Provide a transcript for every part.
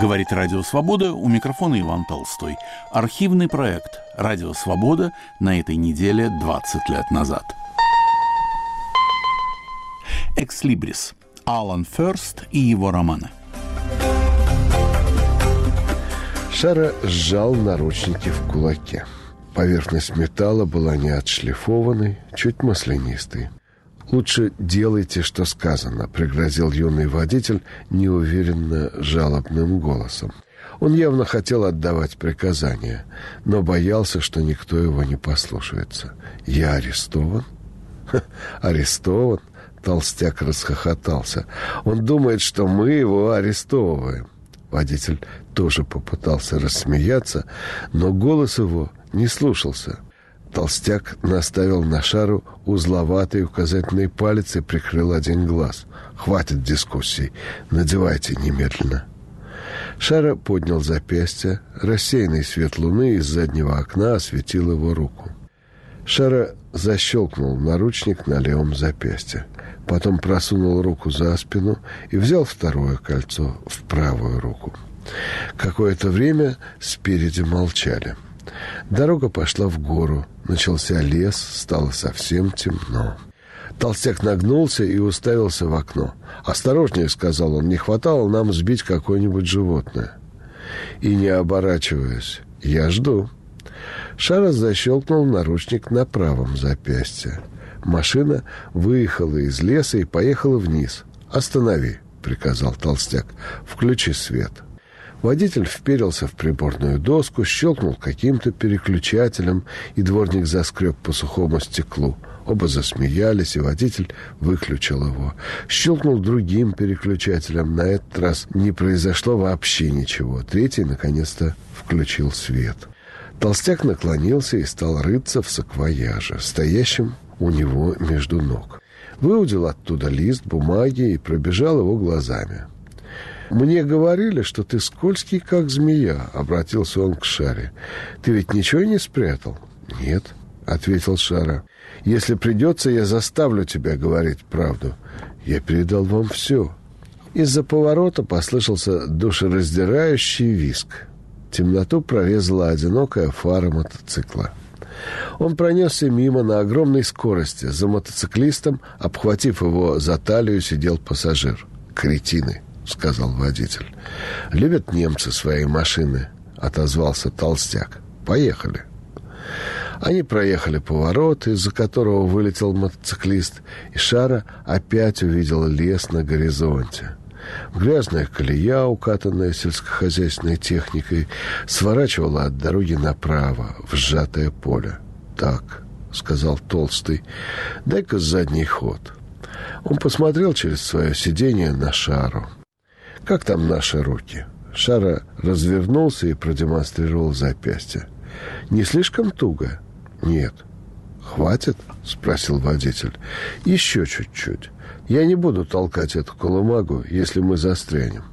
Говорит Радио Свобода, у микрофона Иван Толстой. Архивный проект «Радио Свобода» на этой неделе 20 лет назад. «Экслибрис» Алан Ферст и его романы. Шара сжал наручники в кулаке. Поверхность металла была не отшлифованной, чуть маслянистой. «Лучше делайте, что сказано», — пригрозил юный водитель неуверенно жалобным голосом. Он явно хотел отдавать приказания, но боялся, что никто его не послушается. «Я арестован?» Ха, «Арестован?» — толстяк расхохотался. «Он думает, что мы его арестовываем». Водитель тоже попытался рассмеяться, но голос его не слушался. Толстяк наставил на шару узловатый указательный палец и прикрыл один глаз. «Хватит дискуссий. Надевайте немедленно». Шара поднял запястье. Рассеянный свет луны из заднего окна осветил его руку. Шара защелкнул наручник на левом запястье. Потом просунул руку за спину и взял второе кольцо в правую руку. Какое-то время спереди молчали. Дорога пошла в гору. Начался лес, стало совсем темно. Толстяк нагнулся и уставился в окно. «Осторожнее», — сказал он, — «не хватало нам сбить какое-нибудь животное». И не оборачиваясь, «Я жду». Шара защелкнул наручник на правом запястье. Машина выехала из леса и поехала вниз. «Останови», — приказал толстяк. «Включи свет». Водитель вперился в приборную доску, щелкнул каким-то переключателем, и дворник заскреб по сухому стеклу. Оба засмеялись, и водитель выключил его. Щелкнул другим переключателем. На этот раз не произошло вообще ничего. Третий, наконец-то, включил свет. Толстяк наклонился и стал рыться в саквояже, стоящем у него между ног. Выудил оттуда лист бумаги и пробежал его глазами. «Мне говорили, что ты скользкий, как змея», — обратился он к Шаре. «Ты ведь ничего не спрятал?» «Нет», — ответил Шара. «Если придется, я заставлю тебя говорить правду. Я передал вам все». Из-за поворота послышался душераздирающий виск. Темноту прорезала одинокая фара мотоцикла. Он пронесся мимо на огромной скорости. За мотоциклистом, обхватив его за талию, сидел пассажир. Кретины. — сказал водитель. «Любят немцы свои машины», — отозвался толстяк. «Поехали». Они проехали поворот, из-за которого вылетел мотоциклист, и Шара опять увидел лес на горизонте. Грязная колея, укатанная сельскохозяйственной техникой, сворачивала от дороги направо, в сжатое поле. «Так», — сказал Толстый, — «дай-ка задний ход». Он посмотрел через свое сиденье на Шару. Как там наши руки? Шара развернулся и продемонстрировал запястье. Не слишком туго? Нет. Хватит? Спросил водитель. Еще чуть-чуть. Я не буду толкать эту колымагу, если мы застрянем.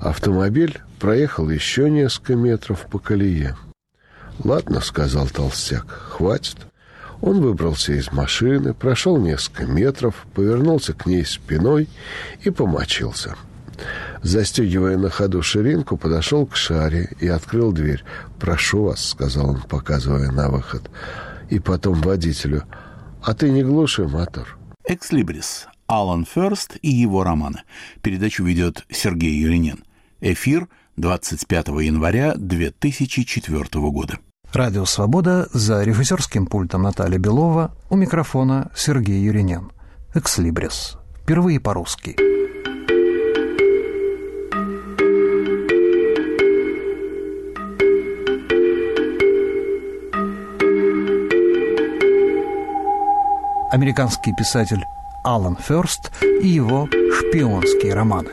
Автомобиль проехал еще несколько метров по колее. «Ладно», — сказал толстяк, — «хватит». Он выбрался из машины, прошел несколько метров, повернулся к ней спиной и помочился. Застегивая на ходу ширинку, подошел к шаре и открыл дверь. «Прошу вас», — сказал он, показывая на выход. И потом водителю. «А ты не глуши мотор». «Экслибрис. Алан Ферст и его романы». Передачу ведет Сергей Юринин. Эфир 25 января 2004 года. Радио «Свобода» за режиссерским пультом Наталья Белова, у микрофона Сергей Юринин. «Экслибрис». Впервые по-русски. Американский писатель Алан Ферст и его шпионские романы.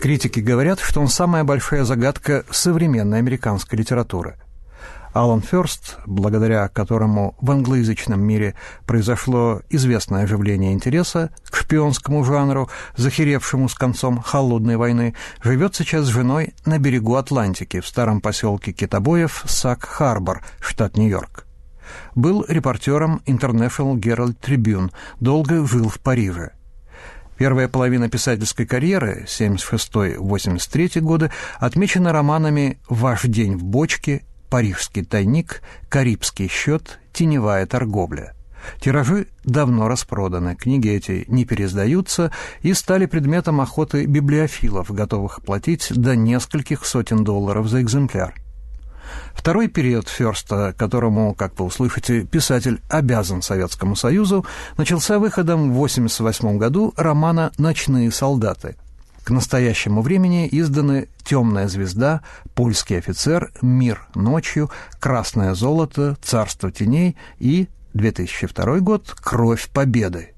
Критики говорят, что он самая большая загадка современной американской литературы – Алан Ферст, благодаря которому в англоязычном мире произошло известное оживление интереса к шпионскому жанру, захеревшему с концом холодной войны, живет сейчас с женой на берегу Атлантики в старом поселке китобоев Сак-Харбор, штат Нью-Йорк. Был репортером International Herald Tribune, долго жил в Париже. Первая половина писательской карьеры, 76-83 годы, отмечена романами «Ваш день в бочке», «Парижский тайник», «Карибский счет», «Теневая торговля». Тиражи давно распроданы, книги эти не переиздаются и стали предметом охоты библиофилов, готовых платить до нескольких сотен долларов за экземпляр. Второй период Ферста, которому, как вы услышите, писатель обязан Советскому Союзу, начался выходом в 1988 году романа «Ночные солдаты», к настоящему времени изданы «Темная звезда», «Польский офицер», «Мир ночью», «Красное золото», «Царство теней» и 2002 год «Кровь победы».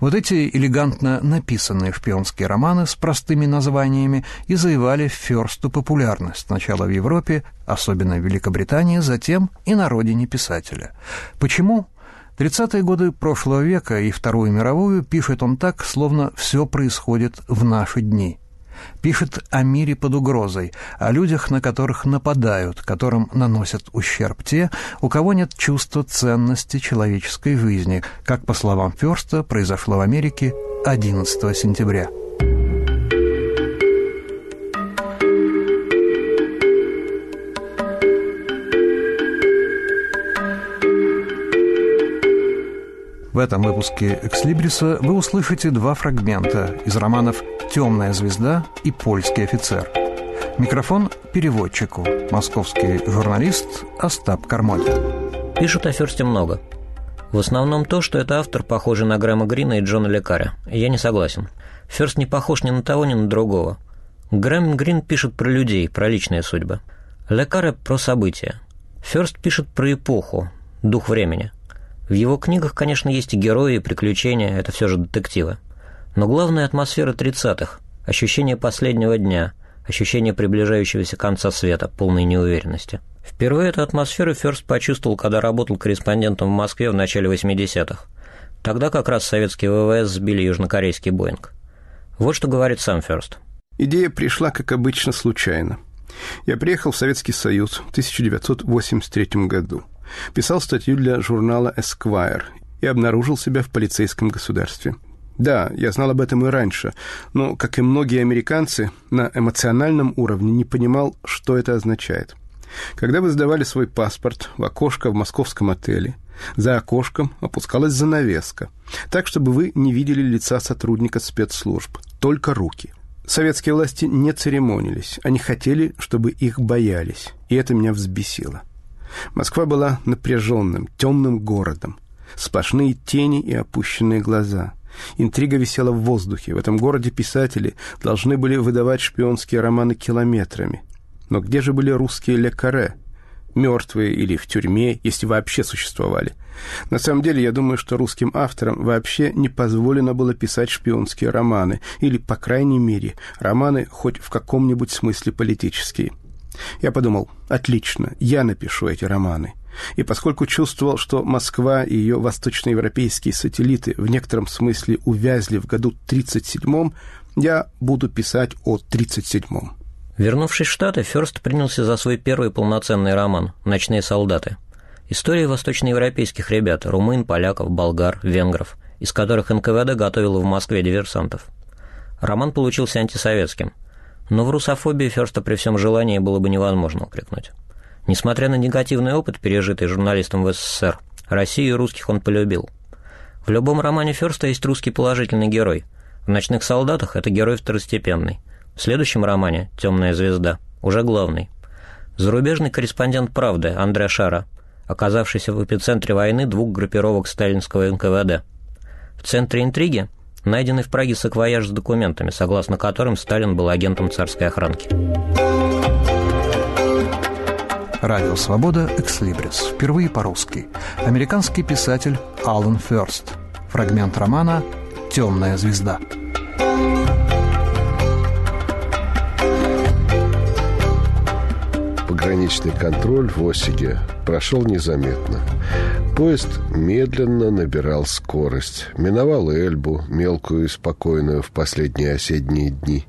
Вот эти элегантно написанные шпионские романы с простыми названиями и завоевали Ферсту популярность сначала в Европе, особенно в Великобритании, затем и на родине писателя. Почему? 30-е годы прошлого века и Вторую мировую пишет он так, словно все происходит в наши дни – Пишет о мире под угрозой, о людях, на которых нападают, которым наносят ущерб те, у кого нет чувства ценности человеческой жизни, как, по словам Ферста, произошло в Америке 11 сентября. Этом выпуске «Экслибриса» вы услышите два фрагмента из романов «Темная звезда» и «Польский офицер». Микрофон переводчику, московский журналист Остап Кармоль. Пишут о Ферсте много. В основном то, что это автор, похожий на Грэма Грина и Джона Лекаря. Я не согласен. Ферст не похож ни на того, ни на другого. Грэм Грин пишет про людей, про личные судьбы. Лекаре про события. Ферст пишет про эпоху, дух времени – в его книгах, конечно, есть и герои, и приключения, это все же детективы. Но главная атмосфера 30-х, ощущение последнего дня, ощущение приближающегося конца света, полной неуверенности. Впервые эту атмосферу Ферст почувствовал, когда работал корреспондентом в Москве в начале 80-х. Тогда как раз советские ВВС сбили южнокорейский Боинг. Вот что говорит сам Ферст. Идея пришла, как обычно, случайно. Я приехал в Советский Союз в 1983 году. Писал статью для журнала Esquire и обнаружил себя в полицейском государстве. Да, я знал об этом и раньше, но, как и многие американцы, на эмоциональном уровне не понимал, что это означает. Когда вы сдавали свой паспорт в окошко в московском отеле, за окошком опускалась занавеска, так, чтобы вы не видели лица сотрудника спецслужб, только руки. Советские власти не церемонились, они хотели, чтобы их боялись, и это меня взбесило. Москва была напряженным, темным городом. Сплошные тени и опущенные глаза. Интрига висела в воздухе. В этом городе писатели должны были выдавать шпионские романы километрами. Но где же были русские лекаре? Мертвые или в тюрьме, если вообще существовали. На самом деле, я думаю, что русским авторам вообще не позволено было писать шпионские романы, или, по крайней мере, романы хоть в каком-нибудь смысле политические. Я подумал, отлично, я напишу эти романы. И поскольку чувствовал, что Москва и ее восточноевропейские сателлиты в некотором смысле увязли в году 37-м, я буду писать о 37-м. Вернувшись в Штаты, Ферст принялся за свой первый полноценный роман «Ночные солдаты». История восточноевропейских ребят – румын, поляков, болгар, венгров, из которых НКВД готовила в Москве диверсантов. Роман получился антисоветским – но в русофобии Ферста при всем желании было бы невозможно упрекнуть. Несмотря на негативный опыт, пережитый журналистом в СССР, Россию и русских он полюбил. В любом романе Ферста есть русский положительный герой. В «Ночных солдатах» это герой второстепенный. В следующем романе «Темная звезда» уже главный. Зарубежный корреспондент «Правды» Андре Шара, оказавшийся в эпицентре войны двух группировок сталинского НКВД. В центре интриги найденный в Праге саквояж с документами, согласно которым Сталин был агентом царской охранки. Радио «Свобода» «Экслибрис». Впервые по-русски. Американский писатель Алан Ферст. Фрагмент романа «Темная звезда». Пограничный контроль в Осиге прошел незаметно. Поезд медленно набирал скорость, миновал Эльбу, мелкую и спокойную в последние осенние дни,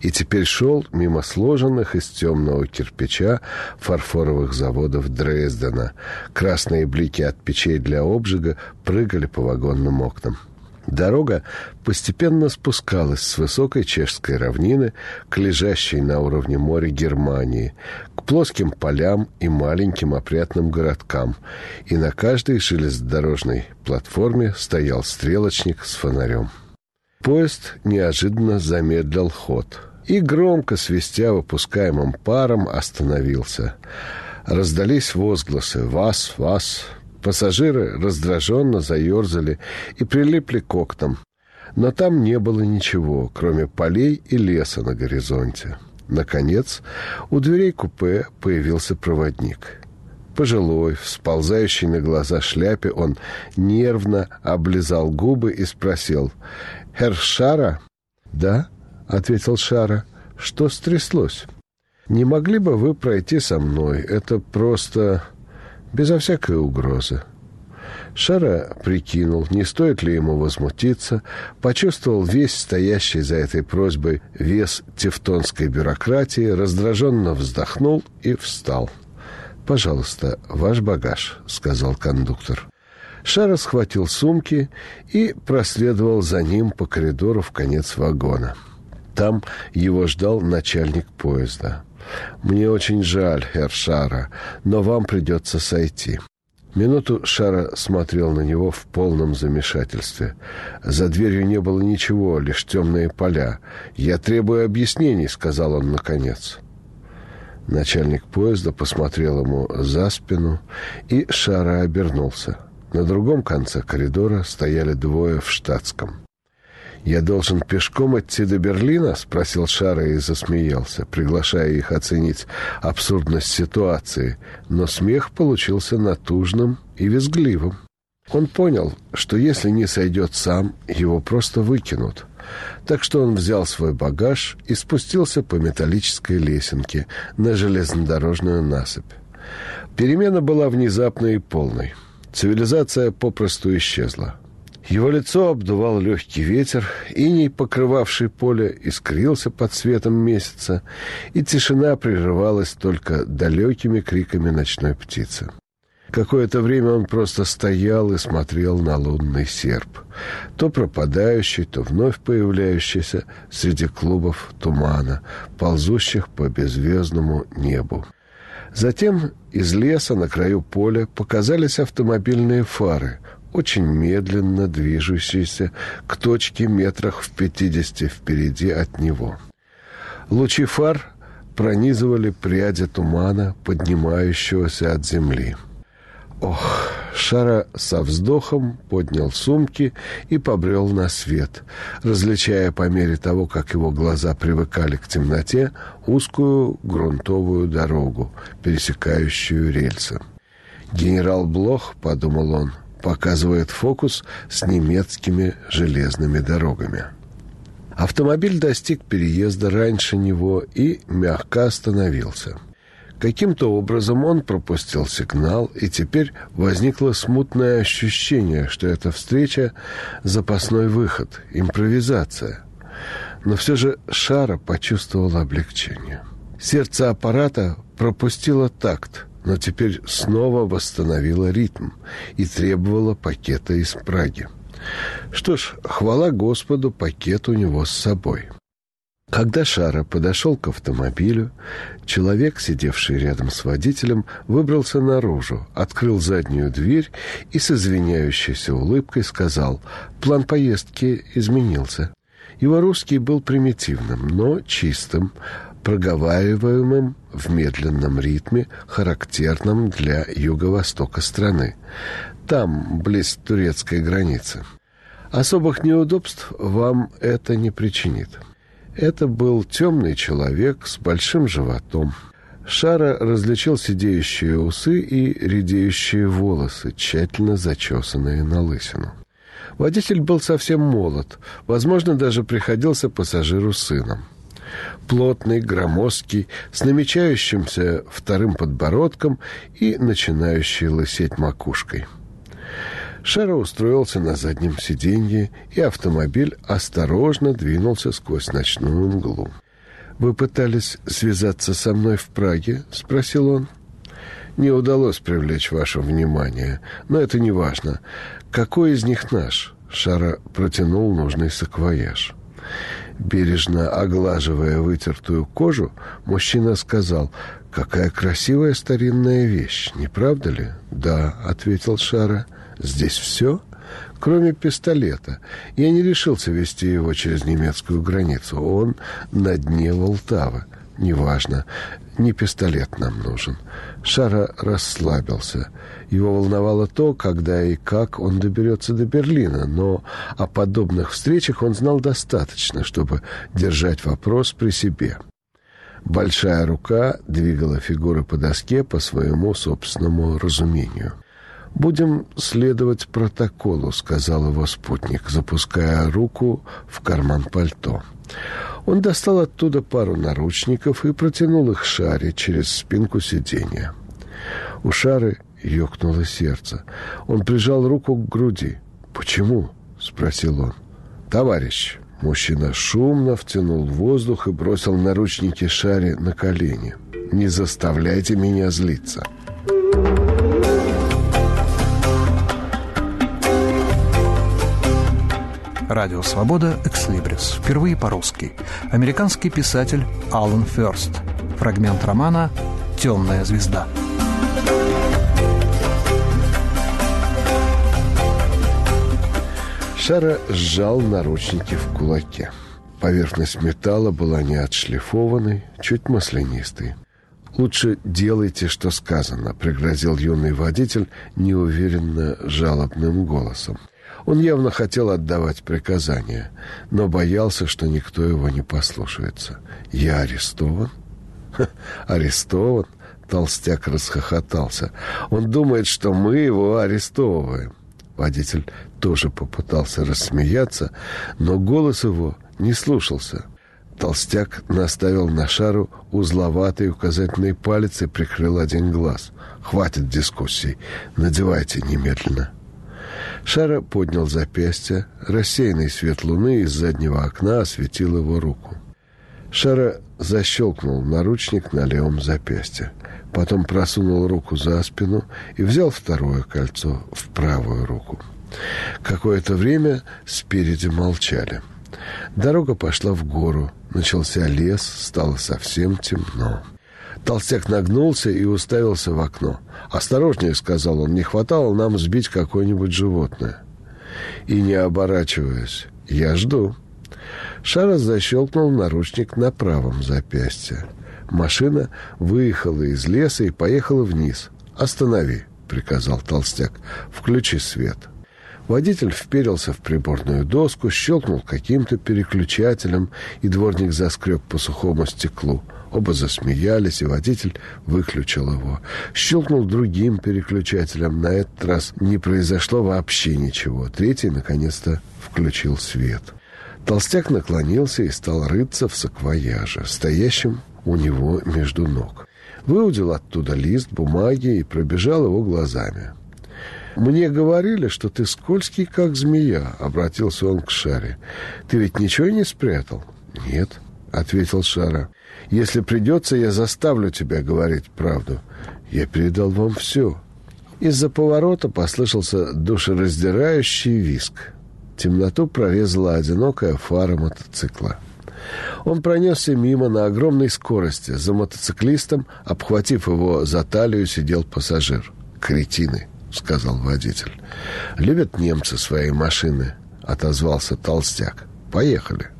и теперь шел мимо сложенных из темного кирпича фарфоровых заводов Дрездена. Красные блики от печей для обжига прыгали по вагонным окнам. Дорога постепенно спускалась с высокой чешской равнины к лежащей на уровне моря Германии, к плоским полям и маленьким опрятным городкам, и на каждой железнодорожной платформе стоял стрелочник с фонарем. Поезд неожиданно замедлил ход и, громко свистя выпускаемым паром, остановился. Раздались возгласы «Вас! Вас!» Пассажиры раздраженно заерзали и прилипли к окнам. Но там не было ничего, кроме полей и леса на горизонте. Наконец, у дверей купе появился проводник. Пожилой, всползающий на глаза шляпе, он нервно облизал губы и спросил «Herr Шара?» «Да», — ответил Шара. «Что стряслось?» «Не могли бы вы пройти со мной? Это просто...» безо всякой угрозы. Шара прикинул, не стоит ли ему возмутиться, почувствовал весь стоящий за этой просьбой вес тевтонской бюрократии, раздраженно вздохнул и встал. «Пожалуйста, ваш багаж», — сказал кондуктор. Шара схватил сумки и проследовал за ним по коридору в конец вагона. Там его ждал начальник поезда. «Мне очень жаль, Хер Шара, но вам придется сойти». Минуту Шара смотрел на него в полном замешательстве. За дверью не было ничего, лишь темные поля. «Я требую объяснений», — сказал он наконец. Начальник поезда посмотрел ему за спину, и Шара обернулся. На другом конце коридора стояли двое в штатском. «Я должен пешком идти до Берлина?» — спросил Шара и засмеялся, приглашая их оценить абсурдность ситуации. Но смех получился натужным и визгливым. Он понял, что если не сойдет сам, его просто выкинут. Так что он взял свой багаж и спустился по металлической лесенке на железнодорожную насыпь. Перемена была внезапной и полной. Цивилизация попросту исчезла. Его лицо обдувал легкий ветер, иней, покрывавший поле, искрился под светом месяца, и тишина прерывалась только далекими криками ночной птицы. Какое-то время он просто стоял и смотрел на лунный серп, то пропадающий, то вновь появляющийся среди клубов тумана, ползущих по беззвездному небу. Затем из леса на краю поля показались автомобильные фары, очень медленно движущийся к точке метрах в пятидесяти впереди от него. Лучи фар пронизывали пряди тумана, поднимающегося от земли. Ох, Шара со вздохом поднял сумки и побрел на свет, различая по мере того, как его глаза привыкали к темноте, узкую грунтовую дорогу, пересекающую рельсы. «Генерал Блох», — подумал он, — показывает фокус с немецкими железными дорогами. Автомобиль достиг переезда раньше него и мягко остановился. Каким-то образом он пропустил сигнал, и теперь возникло смутное ощущение, что эта встреча – запасной выход, импровизация. Но все же Шара почувствовал облегчение. Сердце аппарата пропустило такт – но теперь снова восстановила ритм и требовала пакета из Праги. Что ж, хвала Господу, пакет у него с собой. Когда Шара подошел к автомобилю, человек, сидевший рядом с водителем, выбрался наружу, открыл заднюю дверь и с извиняющейся улыбкой сказал «План поездки изменился». Его русский был примитивным, но чистым, проговариваемым в медленном ритме, характерном для юго-востока страны. Там, близ турецкой границы. Особых неудобств вам это не причинит. Это был темный человек с большим животом. Шара различил сидеющие усы и редеющие волосы, тщательно зачесанные на лысину. Водитель был совсем молод, возможно, даже приходился пассажиру сыном плотный, громоздкий, с намечающимся вторым подбородком и начинающий лысеть макушкой. Шара устроился на заднем сиденье, и автомобиль осторожно двинулся сквозь ночную мглу. «Вы пытались связаться со мной в Праге?» — спросил он. «Не удалось привлечь ваше внимание, но это не важно. Какой из них наш?» Шара протянул нужный саквояж. Бережно оглаживая вытертую кожу, мужчина сказал, «Какая красивая старинная вещь, не правда ли?» «Да», — ответил Шара. Здесь все, кроме пистолета. Я не решился вести его через немецкую границу. Он на дне Волтавы. Неважно, не пистолет нам нужен. Шара расслабился. Его волновало то, когда и как он доберется до Берлина, но о подобных встречах он знал достаточно, чтобы держать вопрос при себе. Большая рука двигала фигуры по доске по своему собственному разумению. «Будем следовать протоколу», — сказал его спутник, запуская руку в карман пальто. Он достал оттуда пару наручников и протянул их Шаре через спинку сиденья. У Шары ёкнуло сердце. Он прижал руку к груди. «Почему?» — спросил он. «Товарищ». Мужчина шумно втянул воздух и бросил наручники Шаре на колени. «Не заставляйте меня злиться». Радио «Свобода» «Экслибрис». Впервые по-русски. Американский писатель Алан Ферст. Фрагмент романа «Темная звезда». Шара сжал наручники в кулаке. Поверхность металла была не отшлифованной, чуть маслянистой. «Лучше делайте, что сказано», — пригрозил юный водитель неуверенно жалобным голосом. Он явно хотел отдавать приказания, но боялся, что никто его не послушается. «Я арестован?» Ха, «Арестован?» Толстяк расхохотался. «Он думает, что мы его арестовываем». Водитель тоже попытался рассмеяться, но голос его не слушался. Толстяк наставил на шару узловатый указательный палец и прикрыл один глаз. «Хватит дискуссий. Надевайте немедленно». Шара поднял запястье. Рассеянный свет луны из заднего окна осветил его руку. Шара защелкнул наручник на левом запястье. Потом просунул руку за спину и взял второе кольцо в правую руку. Какое-то время спереди молчали. Дорога пошла в гору. Начался лес, стало совсем темно. Толстяк нагнулся и уставился в окно. «Осторожнее», — сказал он, — «не хватало нам сбить какое-нибудь животное». И не оборачиваясь, «Я жду». Шара защелкнул наручник на правом запястье. Машина выехала из леса и поехала вниз. «Останови», — приказал толстяк. «Включи свет». Водитель вперился в приборную доску, щелкнул каким-то переключателем, и дворник заскреб по сухому стеклу — Оба засмеялись, и водитель выключил его. Щелкнул другим переключателем. На этот раз не произошло вообще ничего. Третий, наконец-то, включил свет. Толстяк наклонился и стал рыться в саквояже, стоящем у него между ног. Выудил оттуда лист бумаги и пробежал его глазами. «Мне говорили, что ты скользкий, как змея», — обратился он к Шаре. «Ты ведь ничего не спрятал?» «Нет», — ответил Шара. Если придется, я заставлю тебя говорить правду. Я передал вам все. Из-за поворота послышался душераздирающий виск. Темноту прорезала одинокая фара мотоцикла. Он пронесся мимо на огромной скорости. За мотоциклистом, обхватив его за талию, сидел пассажир. «Кретины», — сказал водитель. «Любят немцы свои машины», — отозвался толстяк. «Поехали».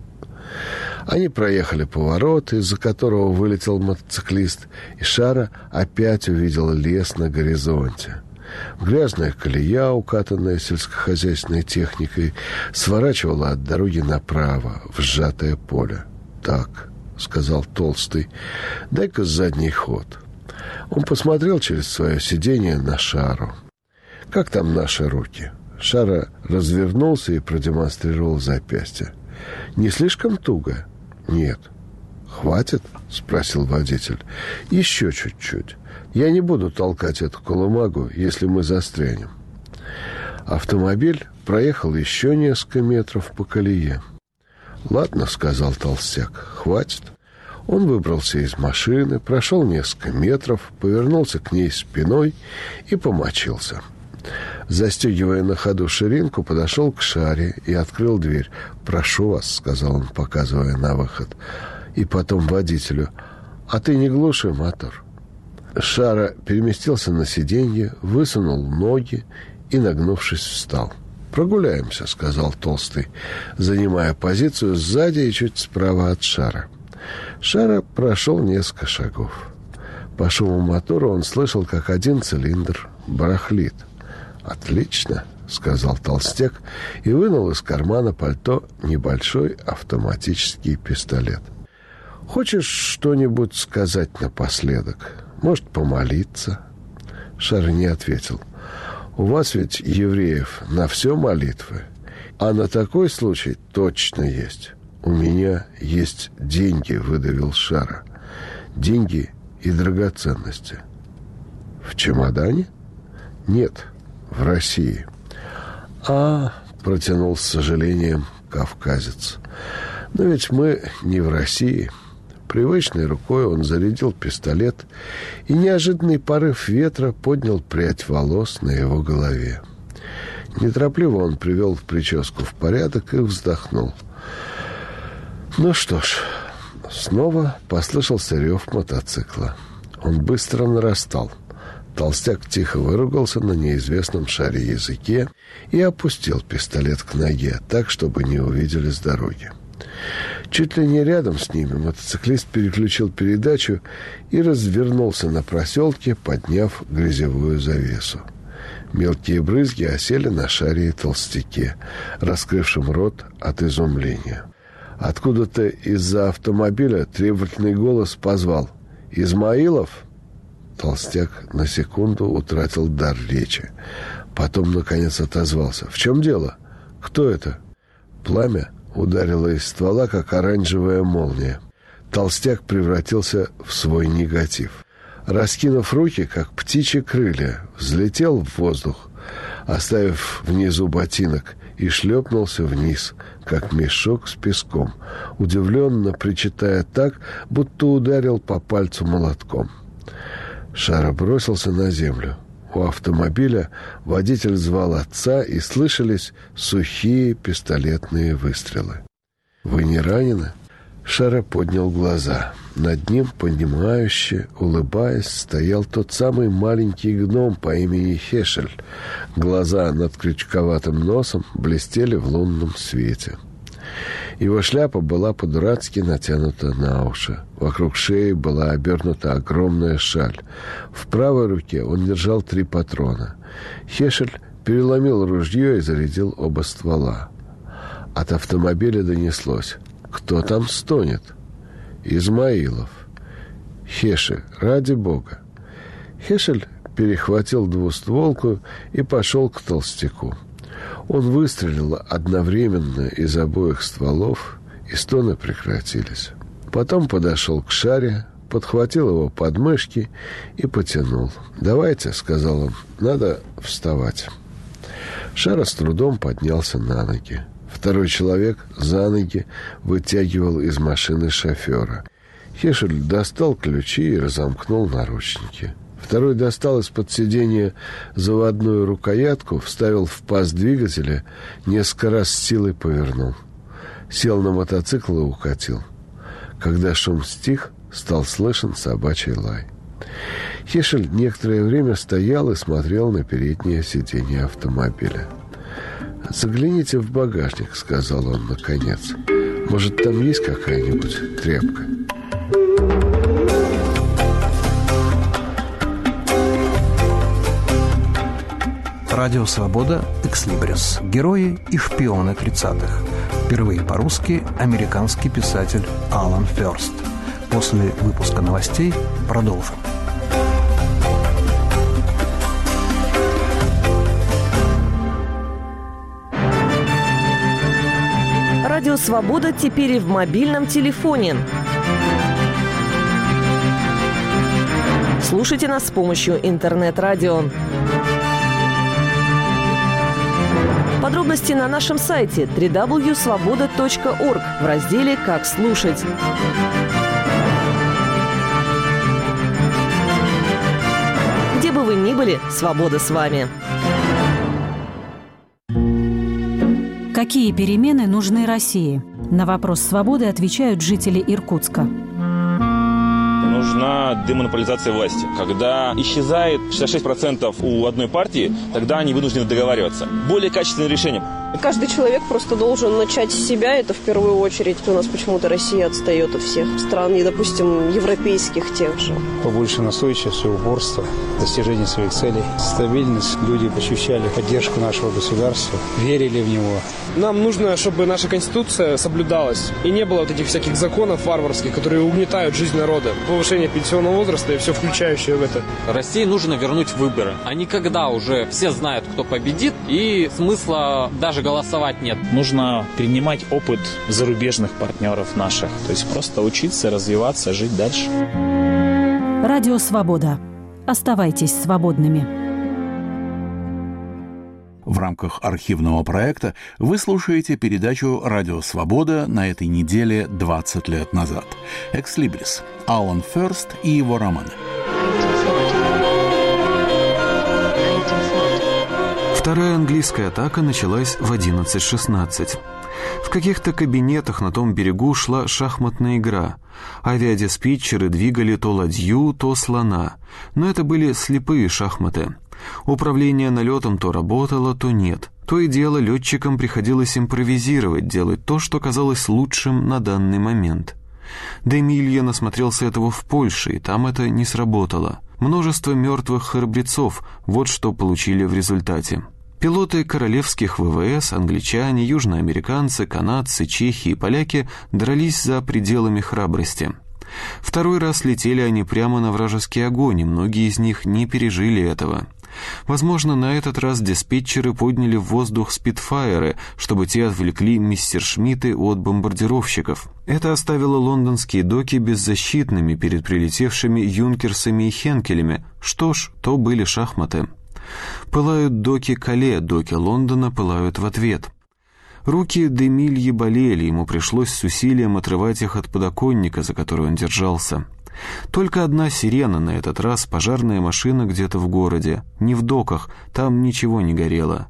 Они проехали поворот, из-за которого вылетел мотоциклист, и Шара опять увидела лес на горизонте. Грязная колея, укатанная сельскохозяйственной техникой, сворачивала от дороги направо, в сжатое поле. «Так», — сказал Толстый, — «дай-ка задний ход». Он посмотрел через свое сиденье на Шару. «Как там наши руки?» Шара развернулся и продемонстрировал запястье. «Не слишком туго?» «Нет». «Хватит?» — спросил водитель. «Еще чуть-чуть. Я не буду толкать эту колымагу, если мы застрянем». Автомобиль проехал еще несколько метров по колее. «Ладно», — сказал толстяк, — «хватит». Он выбрался из машины, прошел несколько метров, повернулся к ней спиной и помочился. Застегивая на ходу ширинку, подошел к шаре и открыл дверь. «Прошу вас», — сказал он, показывая на выход. И потом водителю. «А ты не глуши мотор». Шара переместился на сиденье, высунул ноги и, нагнувшись, встал. «Прогуляемся», — сказал Толстый, занимая позицию сзади и чуть справа от Шара. Шара прошел несколько шагов. По шуму мотора он слышал, как один цилиндр барахлит. «Отлично», — сказал толстяк и вынул из кармана пальто небольшой автоматический пистолет. «Хочешь что-нибудь сказать напоследок? Может, помолиться?» Шар не ответил. «У вас ведь, евреев, на все молитвы, а на такой случай точно есть». «У меня есть деньги», — выдавил Шара. «Деньги и драгоценности». «В чемодане?» «Нет, в России». «А...» — протянул с сожалением кавказец. «Но ведь мы не в России». Привычной рукой он зарядил пистолет, и неожиданный порыв ветра поднял прядь волос на его голове. Неторопливо он привел прическу в порядок и вздохнул — ну что ж, снова послышался рев мотоцикла. Он быстро нарастал. Толстяк тихо выругался на неизвестном шаре языке и опустил пистолет к ноге, так, чтобы не увидели с дороги. Чуть ли не рядом с ними мотоциклист переключил передачу и развернулся на проселке, подняв грязевую завесу. Мелкие брызги осели на шаре и толстяке, раскрывшем рот от изумления. Откуда-то из-за автомобиля требовательный голос позвал «Измаилов?» Толстяк на секунду утратил дар речи. Потом, наконец, отозвался. «В чем дело? Кто это?» Пламя ударило из ствола, как оранжевая молния. Толстяк превратился в свой негатив. Раскинув руки, как птичьи крылья, взлетел в воздух, оставив внизу ботинок, и шлепнулся вниз, как мешок с песком, удивленно причитая так, будто ударил по пальцу молотком. Шара бросился на землю. У автомобиля водитель звал отца, и слышались сухие пистолетные выстрелы. «Вы не ранены?» Шара поднял глаза. Над ним, понимающе, улыбаясь, стоял тот самый маленький гном по имени Хешель. Глаза над крючковатым носом блестели в лунном свете. Его шляпа была по-дурацки натянута на уши. Вокруг шеи была обернута огромная шаль. В правой руке он держал три патрона. Хешель переломил ружье и зарядил оба ствола. От автомобиля донеслось. Кто там стонет? Измаилов. Хеши, ради бога. Хешель перехватил двустволку и пошел к толстяку. Он выстрелил одновременно из обоих стволов, и стоны прекратились. Потом подошел к шаре, подхватил его подмышки и потянул. «Давайте», — сказал он, — «надо вставать». Шара с трудом поднялся на ноги. Второй человек за ноги вытягивал из машины шофера. Хешель достал ключи и разомкнул наручники. Второй достал из-под сиденья заводную рукоятку, вставил в паз двигателя, несколько раз с силой повернул. Сел на мотоцикл и укатил. Когда шум стих, стал слышен собачий лай. Хешель некоторое время стоял и смотрел на переднее сиденье автомобиля. «Загляните в багажник», — сказал он наконец. «Может, там есть какая-нибудь тряпка?» Радио «Свобода» «Экслибрис». Герои и шпионы 30-х. Впервые по-русски американский писатель Алан Ферст. После выпуска новостей продолжим. Радио «Свобода» теперь и в мобильном телефоне. Слушайте нас с помощью интернет-радио. Подробности на нашем сайте www.svoboda.org в разделе «Как слушать». Где бы вы ни были, свобода с вами. Какие перемены нужны России? На вопрос свободы отвечают жители Иркутска нужна демонополизация власти. Когда исчезает 66% у одной партии, тогда они вынуждены договариваться. Более качественное решение. Каждый человек просто должен начать с себя, это в первую очередь. У нас почему-то Россия отстает от всех стран, и, допустим, европейских тех же. Побольше настойчивости, упорства, достижения своих целей, стабильность. Люди ощущали поддержку нашего государства, верили в него. Нам нужно, чтобы наша Конституция соблюдалась, и не было вот этих всяких законов варварских, которые угнетают жизнь народа. Повышение пенсионного возраста и все включающее в это. России нужно вернуть выборы. А не когда уже все знают, кто победит, и смысла даже голосовать нет. Нужно принимать опыт зарубежных партнеров наших. То есть просто учиться, развиваться, жить дальше. Радио «Свобода». Оставайтесь свободными. В рамках архивного проекта вы слушаете передачу «Радио Свобода» на этой неделе 20 лет назад. «Экслибрис» Алан Ферст и его романы. Вторая английская атака началась в 11.16. В каких-то кабинетах на том берегу шла шахматная игра. Авиадиспетчеры двигали то ладью, то слона. Но это были слепые шахматы. Управление налетом то работало, то нет. То и дело летчикам приходилось импровизировать, делать то, что казалось лучшим на данный момент. Демилья насмотрелся этого в Польше, и там это не сработало. Множество мертвых храбрецов, вот что получили в результате. Пилоты королевских ВВС, англичане, южноамериканцы, канадцы, чехи и поляки дрались за пределами храбрости. Второй раз летели они прямо на вражеский огонь, и многие из них не пережили этого. Возможно, на этот раз диспетчеры подняли в воздух спидфайеры, чтобы те отвлекли мистер Шмидты от бомбардировщиков. Это оставило лондонские доки беззащитными перед прилетевшими юнкерсами и хенкелями. Что ж, то были шахматы. Пылают доки Кале, доки Лондона пылают в ответ. Руки Демильи болели, ему пришлось с усилием отрывать их от подоконника, за который он держался. Только одна сирена на этот раз, пожарная машина где-то в городе. Не в доках, там ничего не горело.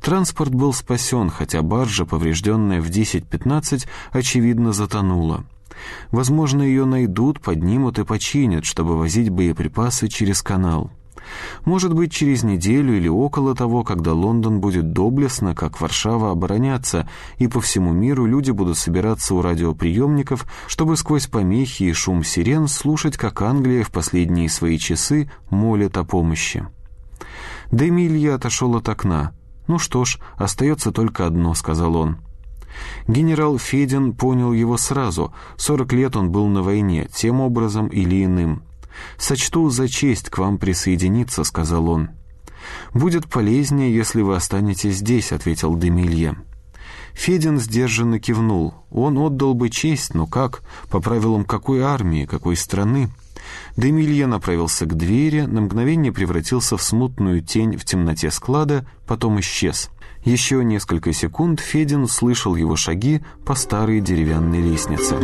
Транспорт был спасен, хотя баржа, поврежденная в 10-15, очевидно затонула. Возможно, ее найдут, поднимут и починят, чтобы возить боеприпасы через канал. Может быть, через неделю или около того, когда Лондон будет доблестно, как Варшава, обороняться, и по всему миру люди будут собираться у радиоприемников, чтобы сквозь помехи и шум сирен слушать, как Англия в последние свои часы молит о помощи. Демилья отошел от окна. «Ну что ж, остается только одно», — сказал он. Генерал Федин понял его сразу. Сорок лет он был на войне, тем образом или иным. «Сочту за честь к вам присоединиться», — сказал он. «Будет полезнее, если вы останетесь здесь», — ответил Демилье. Федин сдержанно кивнул. Он отдал бы честь, но как? По правилам какой армии, какой страны? Демилье направился к двери, на мгновение превратился в смутную тень в темноте склада, потом исчез. Еще несколько секунд Федин услышал его шаги по старой деревянной лестнице.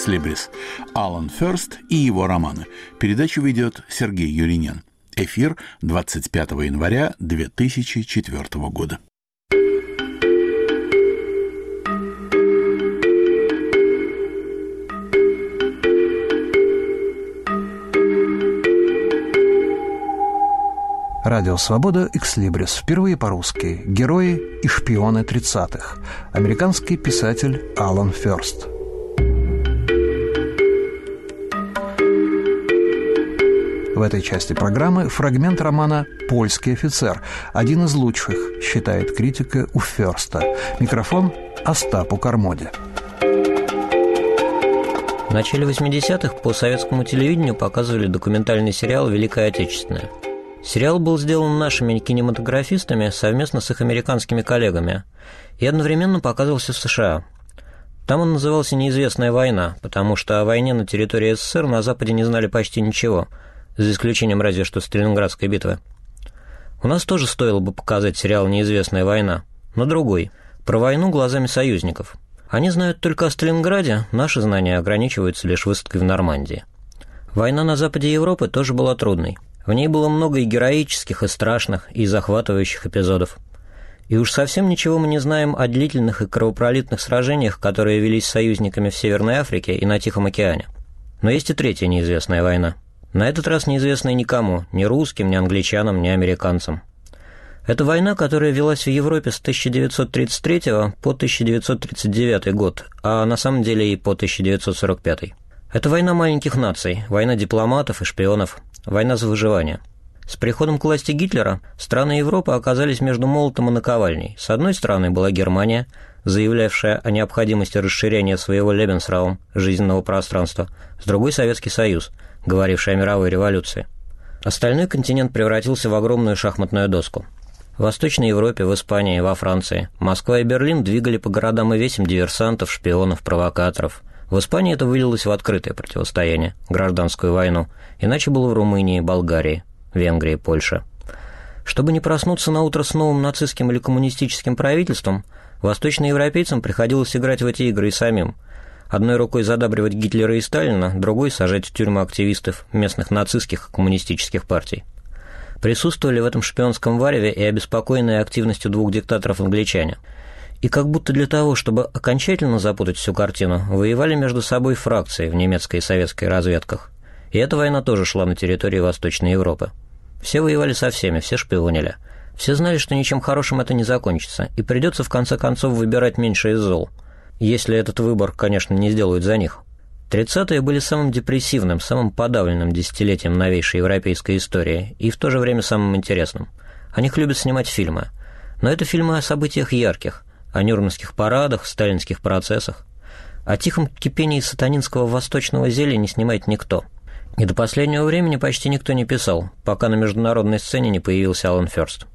«Экслибрис» Алан Ферст и его романы. Передачу ведет Сергей Юринен. Эфир 25 января 2004 года. Радио «Свобода» «Экслибрис». Впервые по-русски. Герои и шпионы 30-х. Американский писатель Алан Ферст. В этой части программы фрагмент романа «Польский офицер», один из лучших, считает критика у Ферста. Микрофон Остапу Кармоде. В начале 80-х по советскому телевидению показывали документальный сериал «Великая Отечественная». Сериал был сделан нашими кинематографистами совместно с их американскими коллегами и одновременно показывался в США. Там он назывался «Неизвестная война», потому что о войне на территории СССР на Западе не знали почти ничего – за исключением разве что Сталинградской битвы. У нас тоже стоило бы показать сериал «Неизвестная война», но другой, про войну глазами союзников. Они знают только о Сталинграде, наши знания ограничиваются лишь высадкой в Нормандии. Война на западе Европы тоже была трудной. В ней было много и героических, и страшных, и захватывающих эпизодов. И уж совсем ничего мы не знаем о длительных и кровопролитных сражениях, которые велись союзниками в Северной Африке и на Тихом океане. Но есть и третья неизвестная война. На этот раз неизвестная никому, ни русским, ни англичанам, ни американцам. Это война, которая велась в Европе с 1933 по 1939 год, а на самом деле и по 1945. Это война маленьких наций, война дипломатов и шпионов, война за выживание. С приходом к власти Гитлера страны Европы оказались между молотом и наковальней. С одной стороны была Германия, заявлявшая о необходимости расширения своего Лебенсраум, жизненного пространства, с другой – Советский Союз, говоривший о мировой революции. Остальной континент превратился в огромную шахматную доску. В Восточной Европе, в Испании, во Франции Москва и Берлин двигали по городам и весям диверсантов, шпионов, провокаторов – в Испании это вылилось в открытое противостояние, гражданскую войну, иначе было в Румынии, Болгарии, Венгрии, Польше. Чтобы не проснуться на утро с новым нацистским или коммунистическим правительством, восточноевропейцам приходилось играть в эти игры и самим. Одной рукой задабривать Гитлера и Сталина, другой сажать в тюрьму активистов местных нацистских коммунистических партий. Присутствовали в этом шпионском вареве и обеспокоенные активностью двух диктаторов англичане – и как будто для того, чтобы окончательно запутать всю картину, воевали между собой фракции в немецкой и советской разведках. И эта война тоже шла на территории Восточной Европы. Все воевали со всеми, все шпионили. Все знали, что ничем хорошим это не закончится, и придется в конце концов выбирать меньше из зол. Если этот выбор, конечно, не сделают за них. Тридцатые были самым депрессивным, самым подавленным десятилетием новейшей европейской истории, и в то же время самым интересным. О них любят снимать фильмы. Но это фильмы о событиях ярких, о нюрнбергских парадах, сталинских процессах. О тихом кипении сатанинского восточного зелья не снимает никто. И до последнего времени почти никто не писал, пока на международной сцене не появился Алан Ферст.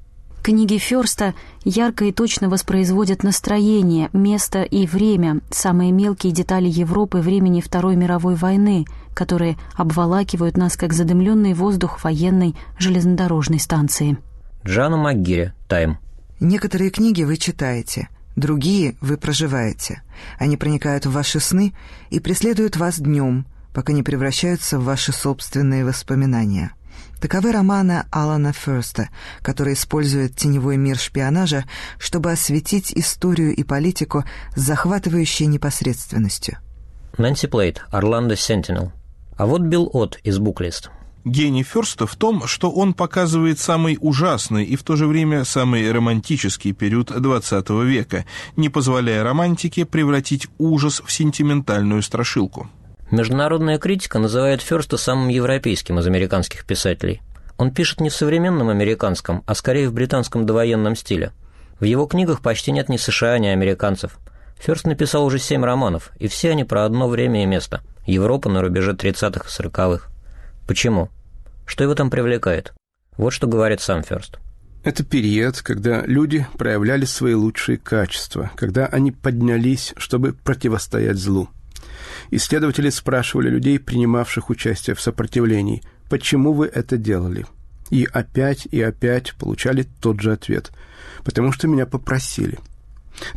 Книги Ферста ярко и точно воспроизводят настроение, место и время, самые мелкие детали Европы времени Второй мировой войны, которые обволакивают нас, как задымленный воздух военной железнодорожной станции. Джану МакГири, «Тайм». Некоторые книги вы читаете, Другие вы проживаете. Они проникают в ваши сны и преследуют вас днем, пока не превращаются в ваши собственные воспоминания. Таковы романы Алана Ферста, который использует теневой мир шпионажа, чтобы осветить историю и политику с захватывающей непосредственностью. Нэнси Плейт, Орландо Сентинел. А вот Билл От из Буклист. Гений Ферста в том, что он показывает самый ужасный и в то же время самый романтический период XX века, не позволяя романтике превратить ужас в сентиментальную страшилку. Международная критика называет Ферста самым европейским из американских писателей. Он пишет не в современном американском, а скорее в британском довоенном стиле. В его книгах почти нет ни США, ни американцев. Ферст написал уже семь романов, и все они про одно время и место – Европа на рубеже 30-х и 40-х. Почему? Что его там привлекает? Вот что говорит сам Ферст. Это период, когда люди проявляли свои лучшие качества, когда они поднялись, чтобы противостоять злу. Исследователи спрашивали людей, принимавших участие в сопротивлении, почему вы это делали? И опять и опять получали тот же ответ. Потому что меня попросили.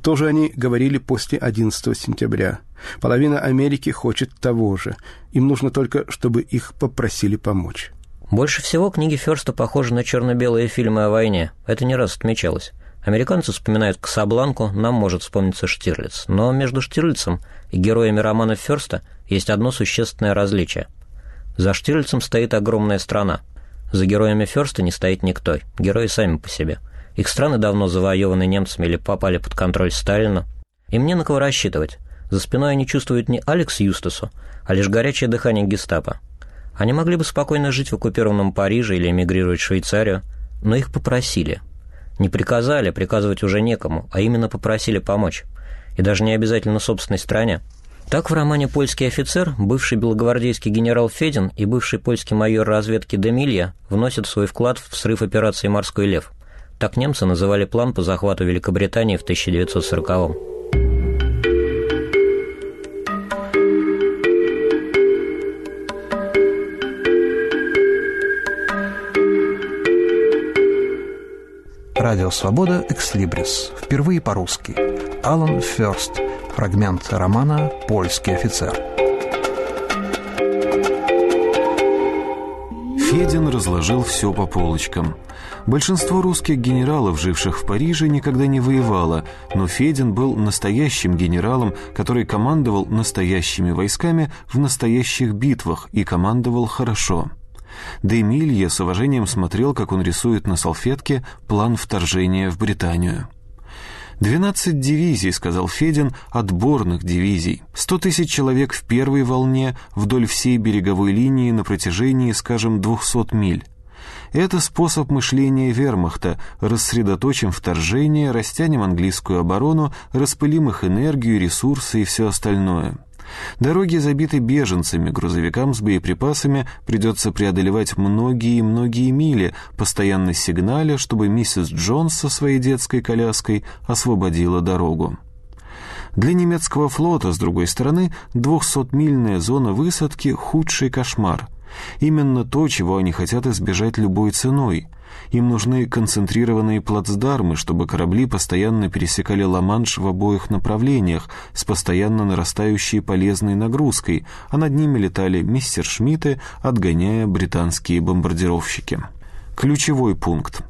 Тоже они говорили после 11 сентября. Половина Америки хочет того же. Им нужно только, чтобы их попросили помочь. Больше всего книги Ферста похожи на черно-белые фильмы о войне. Это не раз отмечалось. Американцы вспоминают Касабланку, нам может вспомниться Штирлиц. Но между Штирлицем и героями романа Ферста есть одно существенное различие. За Штирлицем стоит огромная страна. За героями Ферста не стоит никто. Герои сами по себе. Их страны давно завоеваны немцами или попали под контроль Сталина. Им не на кого рассчитывать. За спиной они чувствуют не Алекс Юстасу, а лишь горячее дыхание гестапо. Они могли бы спокойно жить в оккупированном Париже или эмигрировать в Швейцарию, но их попросили. Не приказали, приказывать уже некому, а именно попросили помочь. И даже не обязательно собственной стране. Так в романе «Польский офицер» бывший белогвардейский генерал Федин и бывший польский майор разведки Демилья вносят свой вклад в срыв операции «Морской лев». Так немцы называли план по захвату Великобритании в 1940-м. Радио Свобода «Экслибрис». Впервые по-русски. Алан Ферст. Фрагмент романа «Польский офицер». Федин разложил все по полочкам. Большинство русских генералов, живших в Париже, никогда не воевало, но Федин был настоящим генералом, который командовал настоящими войсками в настоящих битвах и командовал хорошо. Де с уважением смотрел, как он рисует на салфетке план вторжения в Британию. «Двенадцать дивизий», — сказал Федин, — «отборных дивизий. Сто тысяч человек в первой волне вдоль всей береговой линии на протяжении, скажем, двухсот миль. Это способ мышления вермахта. Рассредоточим вторжение, растянем английскую оборону, распылим их энергию, ресурсы и все остальное. Дороги забиты беженцами, грузовикам с боеприпасами придется преодолевать многие и многие мили, постоянно сигналя, чтобы миссис Джонс со своей детской коляской освободила дорогу. Для немецкого флота, с другой стороны, двухсотмильная зона высадки – худший кошмар. Именно то, чего они хотят избежать любой ценой. Им нужны концентрированные плацдармы, чтобы корабли постоянно пересекали Ла-Манш в обоих направлениях с постоянно нарастающей полезной нагрузкой, а над ними летали мистер Шмидты, отгоняя британские бомбардировщики. Ключевой пункт.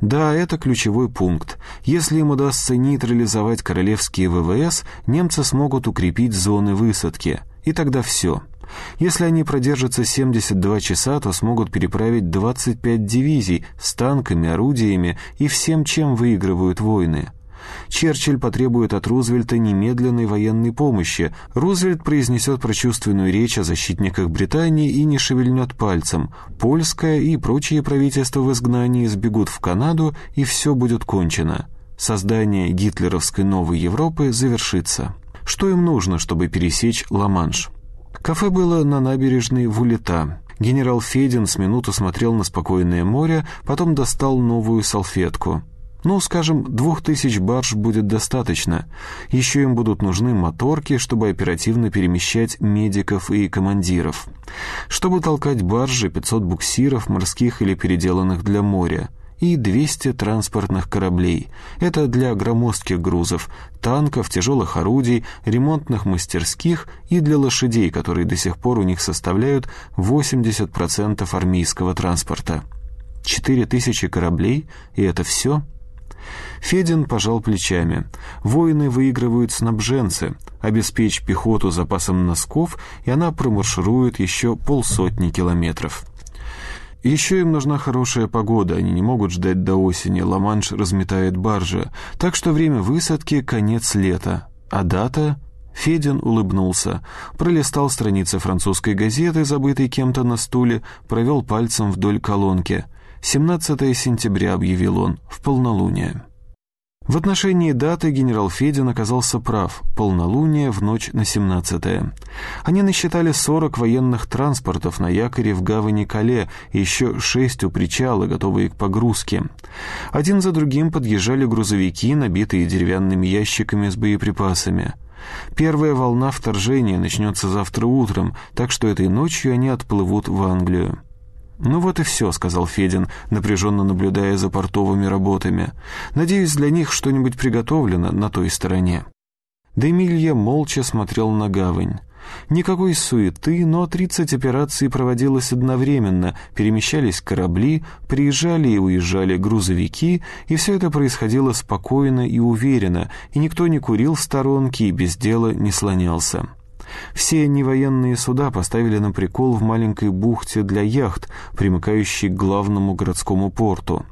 Да, это ключевой пункт. Если им удастся нейтрализовать королевские ВВС, немцы смогут укрепить зоны высадки. И тогда все – если они продержатся 72 часа, то смогут переправить 25 дивизий с танками, орудиями и всем, чем выигрывают войны. Черчилль потребует от Рузвельта немедленной военной помощи. Рузвельт произнесет прочувственную речь о защитниках Британии и не шевельнет пальцем. Польское и прочие правительства в изгнании сбегут в Канаду, и все будет кончено. Создание гитлеровской новой Европы завершится. Что им нужно, чтобы пересечь Ла-Манш? Кафе было на набережной Вулета. Генерал Федин с минуту смотрел на спокойное море, потом достал новую салфетку. Ну, скажем, двух тысяч барж будет достаточно. Еще им будут нужны моторки, чтобы оперативно перемещать медиков и командиров. Чтобы толкать баржи, 500 буксиров, морских или переделанных для моря и 200 транспортных кораблей. Это для громоздких грузов, танков, тяжелых орудий, ремонтных мастерских и для лошадей, которые до сих пор у них составляют 80% армейского транспорта. 4000 кораблей, и это все? Федин пожал плечами. Воины выигрывают снабженцы. Обеспечь пехоту запасом носков, и она промарширует еще полсотни километров. Еще им нужна хорошая погода, они не могут ждать до осени, Ла-Манш разметает баржи, так что время высадки — конец лета. А дата... Федин улыбнулся, пролистал страницы французской газеты, забытой кем-то на стуле, провел пальцем вдоль колонки. «17 сентября», — объявил он, — «в полнолуние». В отношении даты генерал Федин оказался прав. Полнолуние в ночь на 17-е. Они насчитали 40 военных транспортов на якоре в гавани Кале и еще шесть у причала, готовые к погрузке. Один за другим подъезжали грузовики, набитые деревянными ящиками с боеприпасами. Первая волна вторжения начнется завтра утром, так что этой ночью они отплывут в Англию. «Ну вот и все», — сказал Федин, напряженно наблюдая за портовыми работами. «Надеюсь, для них что-нибудь приготовлено на той стороне». Демилья молча смотрел на гавань. Никакой суеты, но 30 операций проводилось одновременно, перемещались корабли, приезжали и уезжали грузовики, и все это происходило спокойно и уверенно, и никто не курил в сторонке и без дела не слонялся. Все невоенные суда поставили на прикол в маленькой бухте для яхт, примыкающей к главному городскому порту.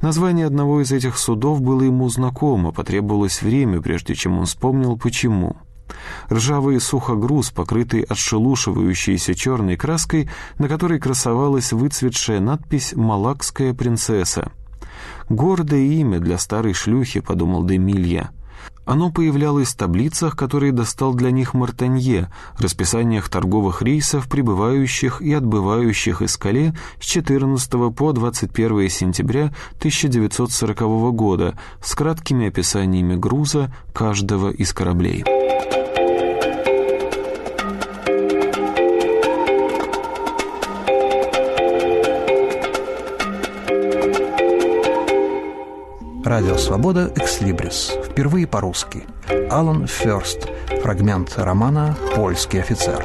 Название одного из этих судов было ему знакомо, потребовалось время, прежде чем он вспомнил, почему. Ржавый сухогруз, покрытый отшелушивающейся черной краской, на которой красовалась выцветшая надпись «Малакская принцесса». «Гордое имя для старой шлюхи», — подумал Демилья. Оно появлялось в таблицах, которые достал для них Мартанье, расписаниях торговых рейсов, прибывающих и отбывающих из Кале с 14 по 21 сентября 1940 года с краткими описаниями груза каждого из кораблей. Радио «Свобода» «Экслибрис». Впервые по-русски. Алан Ферст. Фрагмент романа «Польский офицер».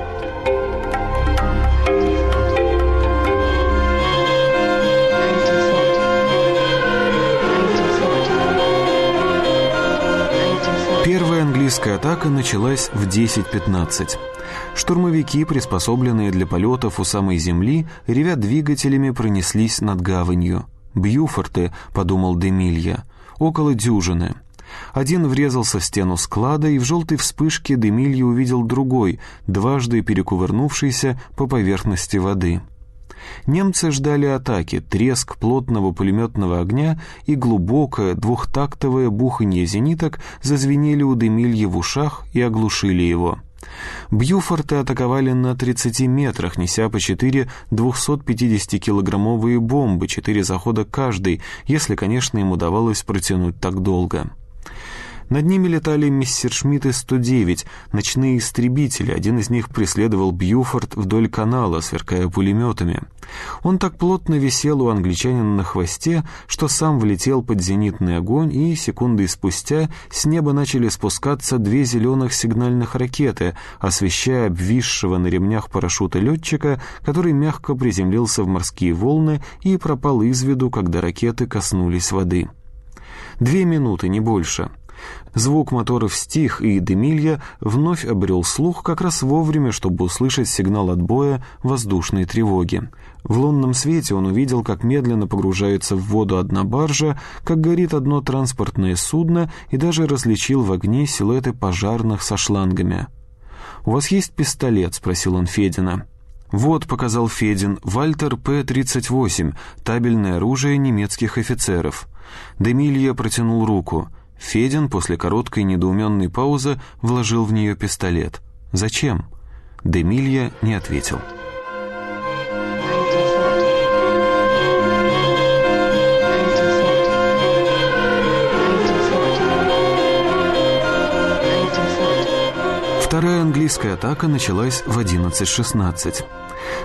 Первая английская атака началась в 10.15. Штурмовики, приспособленные для полетов у самой земли, ревя двигателями, пронеслись над гаванью. «Бьюфорты», — подумал Демилья, — «около дюжины». Один врезался в стену склада, и в желтой вспышке Демилья увидел другой, дважды перекувырнувшийся по поверхности воды. Немцы ждали атаки, треск плотного пулеметного огня и глубокое двухтактовое буханье зениток зазвенели у Демильи в ушах и оглушили его. Бьюфорты атаковали на 30 метрах, неся по 4 250-килограммовые бомбы, 4 захода каждый, если, конечно, им удавалось протянуть так долго. Над ними летали Мессершмитты-109, ночные истребители. Один из них преследовал Бьюфорд вдоль канала, сверкая пулеметами. Он так плотно висел у англичанина на хвосте, что сам влетел под зенитный огонь, и секунды спустя с неба начали спускаться две зеленых сигнальных ракеты, освещая обвисшего на ремнях парашюта летчика, который мягко приземлился в морские волны и пропал из виду, когда ракеты коснулись воды. Две минуты, не больше — Звук моторов стих, и Демилья вновь обрел слух как раз вовремя, чтобы услышать сигнал отбоя воздушной тревоги. В лунном свете он увидел, как медленно погружается в воду одна баржа, как горит одно транспортное судно и даже различил в огне силуэты пожарных со шлангами. «У вас есть пистолет?» — спросил он Федина. «Вот», — показал Федин, — «Вальтер П-38, табельное оружие немецких офицеров». Демилья протянул руку — Федин после короткой недоуменной паузы вложил в нее пистолет. «Зачем?» Демилья не ответил. Вторая английская атака началась в 11.16.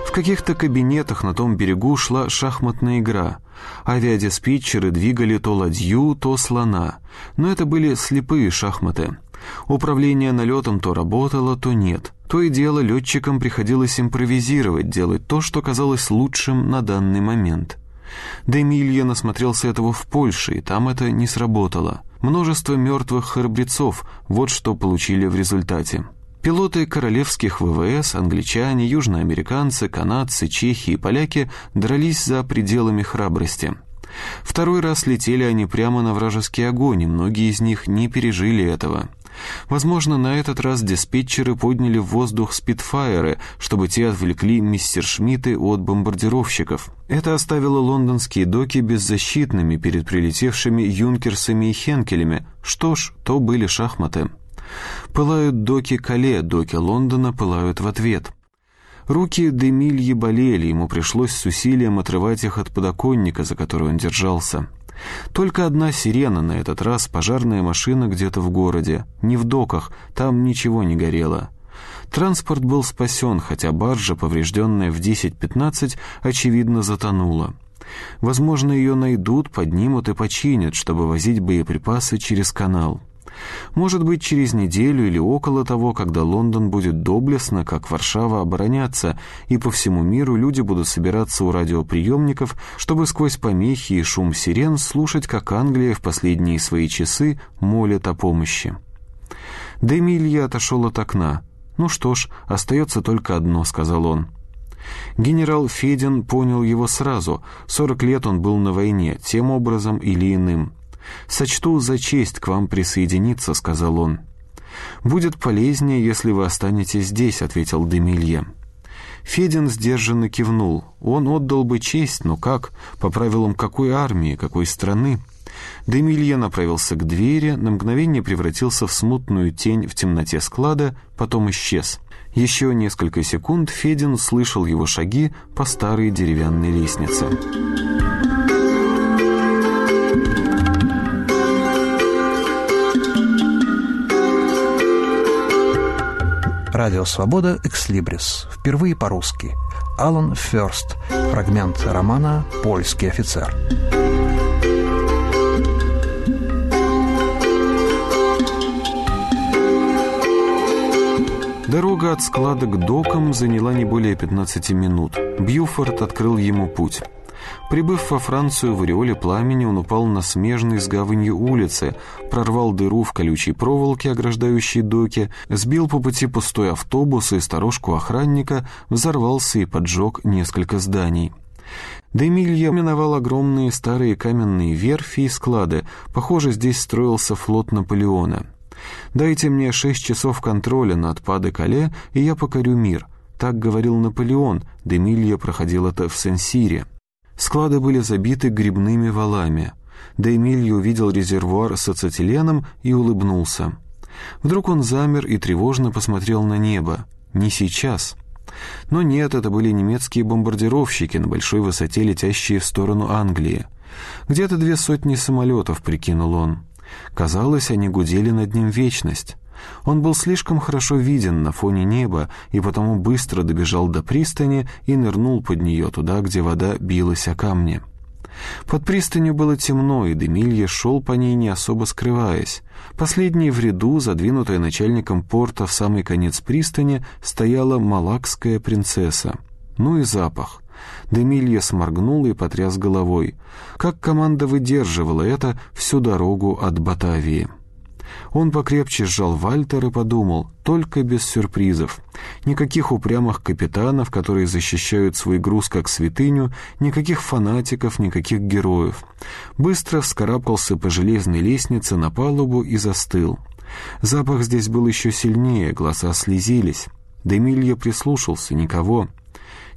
В каких-то кабинетах на том берегу шла шахматная игра. Авиадиспетчеры двигали то ладью, то слона. Но это были слепые шахматы. Управление налетом то работало, то нет. То и дело летчикам приходилось импровизировать, делать то, что казалось лучшим на данный момент. Демилья насмотрелся этого в Польше, и там это не сработало. Множество мертвых храбрецов, вот что получили в результате. Пилоты королевских ВВС, англичане, южноамериканцы, канадцы, чехи и поляки дрались за пределами храбрости. Второй раз летели они прямо на вражеский огонь, и многие из них не пережили этого. Возможно, на этот раз диспетчеры подняли в воздух спидфайеры, чтобы те отвлекли мистер Шмидты от бомбардировщиков. Это оставило лондонские доки беззащитными перед прилетевшими юнкерсами и хенкелями. Что ж, то были шахматы. Пылают доки Кале, доки Лондона пылают в ответ. Руки Демильи болели, ему пришлось с усилием отрывать их от подоконника, за который он держался. Только одна сирена на этот раз, пожарная машина где-то в городе. Не в доках, там ничего не горело. Транспорт был спасен, хотя баржа, поврежденная в 10-15, очевидно затонула. Возможно, ее найдут, поднимут и починят, чтобы возить боеприпасы через канал. Может быть, через неделю или около того, когда Лондон будет доблестно, как Варшава, обороняться, и по всему миру люди будут собираться у радиоприемников, чтобы сквозь помехи и шум сирен слушать, как Англия в последние свои часы молит о помощи. Демилья отошел от окна. «Ну что ж, остается только одно», — сказал он. Генерал Федин понял его сразу. Сорок лет он был на войне, тем образом или иным. «Сочту за честь к вам присоединиться», — сказал он. «Будет полезнее, если вы останетесь здесь», — ответил Демилье. Федин сдержанно кивнул. Он отдал бы честь, но как? По правилам какой армии, какой страны? Демилье направился к двери, на мгновение превратился в смутную тень в темноте склада, потом исчез. Еще несколько секунд Федин слышал его шаги по старой деревянной лестнице. Радио «Свобода. Экслибрис». Впервые по-русски. Алан Ферст. Фрагмент романа «Польский офицер». Дорога от склада к докам заняла не более 15 минут. Бьюфорд открыл ему путь. Прибыв во Францию в ореоле пламени, он упал на смежной с гаванью улице, прорвал дыру в колючей проволоке, ограждающей доки, сбил по пути пустой автобус и сторожку охранника, взорвался и поджег несколько зданий. Демилья миновал огромные старые каменные верфи и склады. Похоже, здесь строился флот Наполеона. «Дайте мне шесть часов контроля над Паде-Кале, и я покорю мир». Так говорил Наполеон. Демилья проходил это в Сен-Сире. Склады были забиты грибными валами. Демилья увидел резервуар с ацетиленом и улыбнулся. Вдруг он замер и тревожно посмотрел на небо. «Не сейчас». Но нет, это были немецкие бомбардировщики на большой высоте, летящие в сторону Англии. Где-то две сотни самолетов, прикинул он. Казалось, они гудели над ним вечность. Он был слишком хорошо виден на фоне неба и потому быстро добежал до пристани и нырнул под нее туда, где вода билась о камни. Под пристанью было темно, и Демилье шел по ней, не особо скрываясь. Последней в ряду, задвинутая начальником порта в самый конец пристани, стояла малакская принцесса. Ну и запах. Демилье сморгнул и потряс головой. Как команда выдерживала это всю дорогу от Батавии. Он покрепче сжал Вальтер и подумал, только без сюрпризов. Никаких упрямых капитанов, которые защищают свой груз как святыню, никаких фанатиков, никаких героев. Быстро вскарабкался по железной лестнице на палубу и застыл. Запах здесь был еще сильнее, глаза слезились. Демилья прислушался, никого.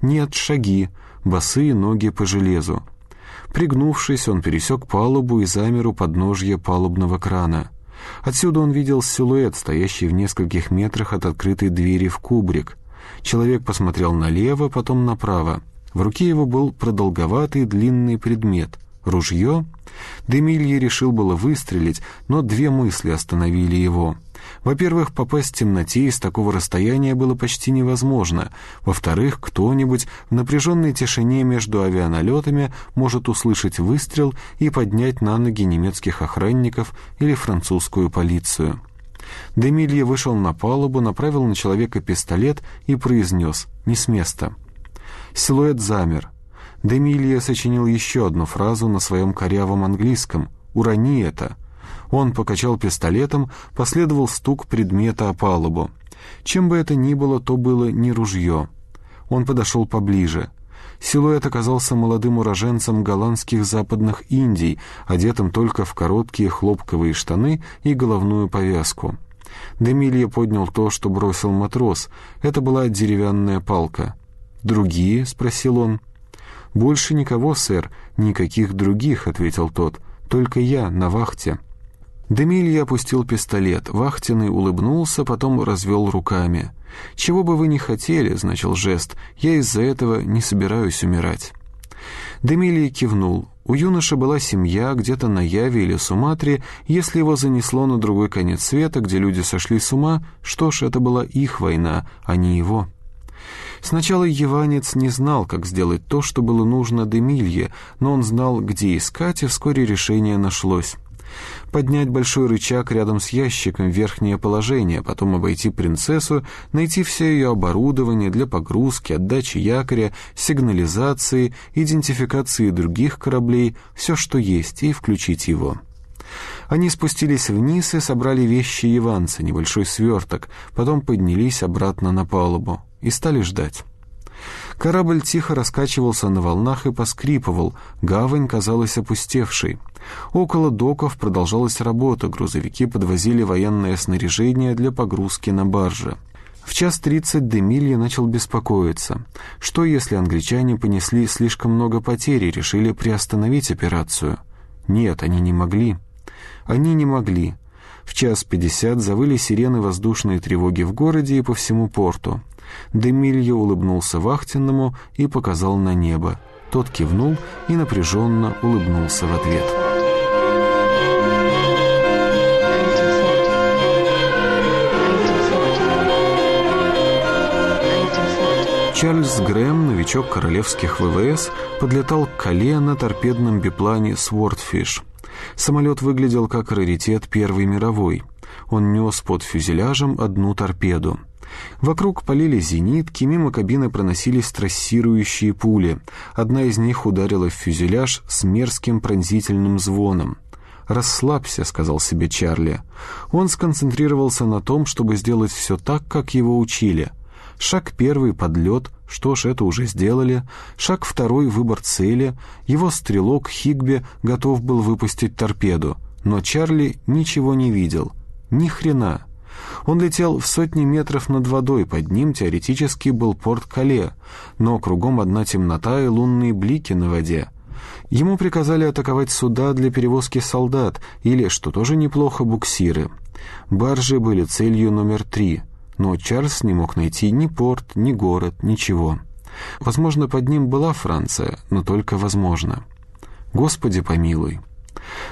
Нет, шаги, босые ноги по железу. Пригнувшись, он пересек палубу и замер у подножья палубного крана. Отсюда он видел силуэт, стоящий в нескольких метрах от открытой двери в кубрик. Человек посмотрел налево, потом направо. В руке его был продолговатый длинный предмет. Ружье? Демилье решил было выстрелить, но две мысли остановили его — во-первых, попасть в темноте из такого расстояния было почти невозможно. Во-вторых, кто-нибудь в напряженной тишине между авианалетами может услышать выстрел и поднять на ноги немецких охранников или французскую полицию. Демилье вышел на палубу, направил на человека пистолет и произнес «Не с места». Силуэт замер. Демилье сочинил еще одну фразу на своем корявом английском «Урони это». Он покачал пистолетом, последовал стук предмета о палубу. Чем бы это ни было, то было не ружье. Он подошел поближе. Силуэт оказался молодым уроженцем голландских западных Индий, одетым только в короткие хлопковые штаны и головную повязку. Демилья поднял то, что бросил матрос. Это была деревянная палка. «Другие?» — спросил он. «Больше никого, сэр, никаких других», — ответил тот. «Только я на вахте». Демилья опустил пистолет. Вахтенный улыбнулся, потом развел руками. «Чего бы вы ни хотели», — значил жест, — «я из-за этого не собираюсь умирать». Демилия кивнул. У юноши была семья где-то на Яве или Суматре. Если его занесло на другой конец света, где люди сошли с ума, что ж, это была их война, а не его. Сначала Еванец не знал, как сделать то, что было нужно Демилье, но он знал, где искать, и вскоре решение нашлось поднять большой рычаг рядом с ящиком в верхнее положение, потом обойти принцессу, найти все ее оборудование для погрузки, отдачи якоря, сигнализации, идентификации других кораблей, все, что есть, и включить его. Они спустились вниз и собрали вещи Иванца, небольшой сверток, потом поднялись обратно на палубу и стали ждать. Корабль тихо раскачивался на волнах и поскрипывал, гавань казалась опустевшей. Около доков продолжалась работа, грузовики подвозили военное снаряжение для погрузки на барже. В час тридцать Демилья начал беспокоиться. Что, если англичане понесли слишком много потерь и решили приостановить операцию? Нет, они не могли. Они не могли. В час пятьдесят завыли сирены воздушной тревоги в городе и по всему порту. Демилья улыбнулся вахтенному и показал на небо. Тот кивнул и напряженно улыбнулся в ответ. Чарльз Грэм, новичок королевских ВВС, подлетал к Кале на торпедном биплане «Свордфиш». Самолет выглядел как раритет Первой мировой. Он нес под фюзеляжем одну торпеду. Вокруг полили зенитки, мимо кабины проносились трассирующие пули. Одна из них ударила в фюзеляж с мерзким пронзительным звоном. «Расслабься», — сказал себе Чарли. Он сконцентрировался на том, чтобы сделать все так, как его учили. Шаг первый — подлет, что ж, это уже сделали. Шаг второй — выбор цели. Его стрелок Хигби готов был выпустить торпеду. Но Чарли ничего не видел. Ни хрена. Он летел в сотни метров над водой, под ним теоретически был порт Кале, но кругом одна темнота и лунные блики на воде. Ему приказали атаковать суда для перевозки солдат или, что тоже неплохо, буксиры. Баржи были целью номер три, но Чарльз не мог найти ни порт, ни город, ничего. Возможно, под ним была Франция, но только возможно. Господи помилуй.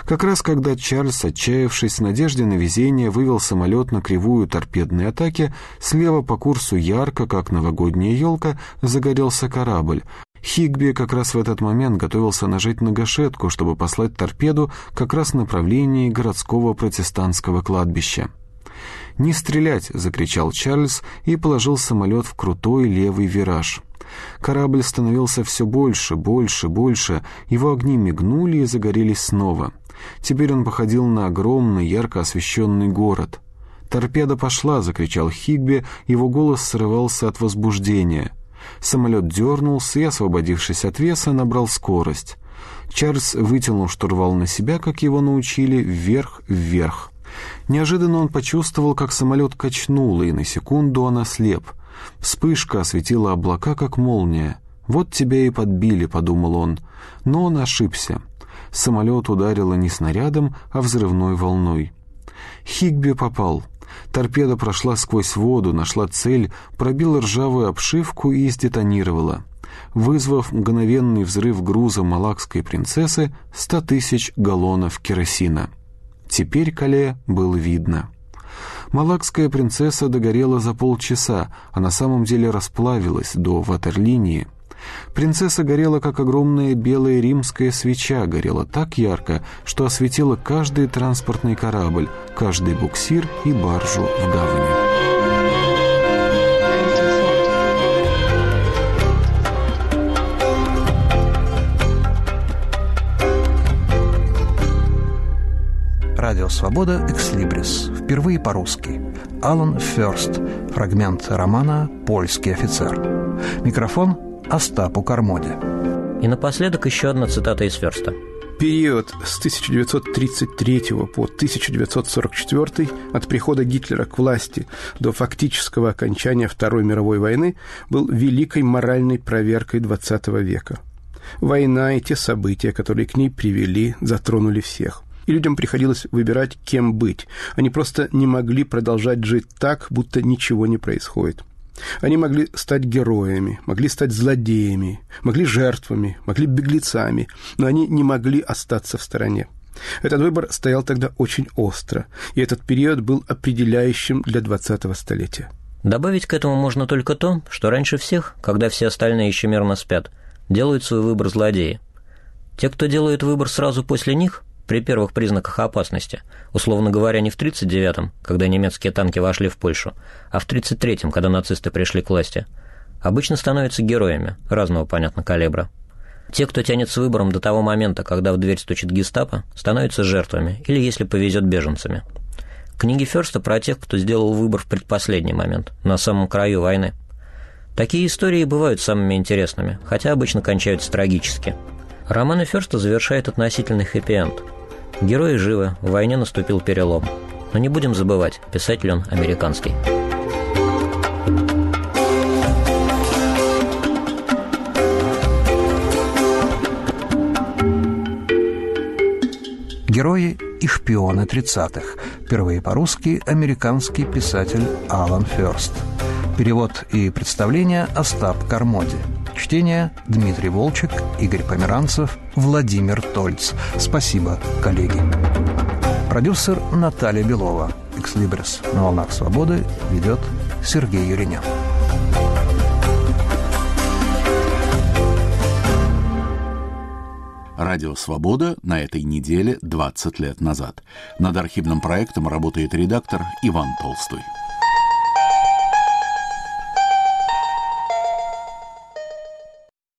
Как раз когда Чарльз, отчаявшись в надежде на везение, вывел самолет на кривую торпедной атаки, слева по курсу ярко, как новогодняя елка, загорелся корабль. Хигби как раз в этот момент готовился нажать на гашетку, чтобы послать торпеду как раз в направлении городского протестантского кладбища. «Не стрелять!» — закричал Чарльз и положил самолет в крутой левый вираж. Корабль становился все больше, больше, больше, его огни мигнули и загорелись снова. Теперь он походил на огромный, ярко освещенный город. «Торпеда пошла!» — закричал Хигби, его голос срывался от возбуждения. Самолет дернулся и, освободившись от веса, набрал скорость. Чарльз вытянул штурвал на себя, как его научили, вверх, вверх. Неожиданно он почувствовал, как самолет качнуло, и на секунду он ослеп — Вспышка осветила облака, как молния. «Вот тебя и подбили», — подумал он. Но он ошибся. Самолет ударило не снарядом, а взрывной волной. Хигби попал. Торпеда прошла сквозь воду, нашла цель, пробила ржавую обшивку и сдетонировала, вызвав мгновенный взрыв груза малакской принцессы 100 тысяч галлонов керосина. Теперь Кале было видно. Малакская принцесса догорела за полчаса, а на самом деле расплавилась до ватерлинии. Принцесса горела, как огромная белая римская свеча, горела так ярко, что осветила каждый транспортный корабль, каждый буксир и баржу в гавани. Радио «Свобода» «Экслибрис». Впервые по-русски. Алан Ферст. Фрагмент романа «Польский офицер». Микрофон Остапу Кармоде. И напоследок еще одна цитата из Ферста. Период с 1933 по 1944 от прихода Гитлера к власти до фактического окончания Второй мировой войны был великой моральной проверкой XX века. Война и те события, которые к ней привели, затронули всех – и людям приходилось выбирать, кем быть. Они просто не могли продолжать жить так, будто ничего не происходит. Они могли стать героями, могли стать злодеями, могли жертвами, могли беглецами, но они не могли остаться в стороне. Этот выбор стоял тогда очень остро, и этот период был определяющим для 20-го столетия. Добавить к этому можно только то, что раньше всех, когда все остальные еще мирно спят, делают свой выбор злодеи. Те, кто делает выбор сразу после них, при первых признаках опасности, условно говоря, не в 1939-м, когда немецкие танки вошли в Польшу, а в 1933-м, когда нацисты пришли к власти, обычно становятся героями разного, понятно, калибра. Те, кто тянет с выбором до того момента, когда в дверь стучит гестапо, становятся жертвами или, если повезет, беженцами. Книги Ферста про тех, кто сделал выбор в предпоследний момент, на самом краю войны. Такие истории бывают самыми интересными, хотя обычно кончаются трагически. Романы Ферста завершает относительный хэппи-энд – Герои живы, в войне наступил перелом. Но не будем забывать, писатель он американский. Герои и шпионы 30-х. Впервые по-русски американский писатель Алан Ферст. Перевод и представление Остап Кармоди. Чтение Дмитрий Волчек, Игорь Померанцев, Владимир Тольц. Спасибо, коллеги. Продюсер Наталья Белова. «Экслибрис» на волнах свободы ведет Сергей Юринян. Радио «Свобода» на этой неделе 20 лет назад. Над архивным проектом работает редактор Иван Толстой.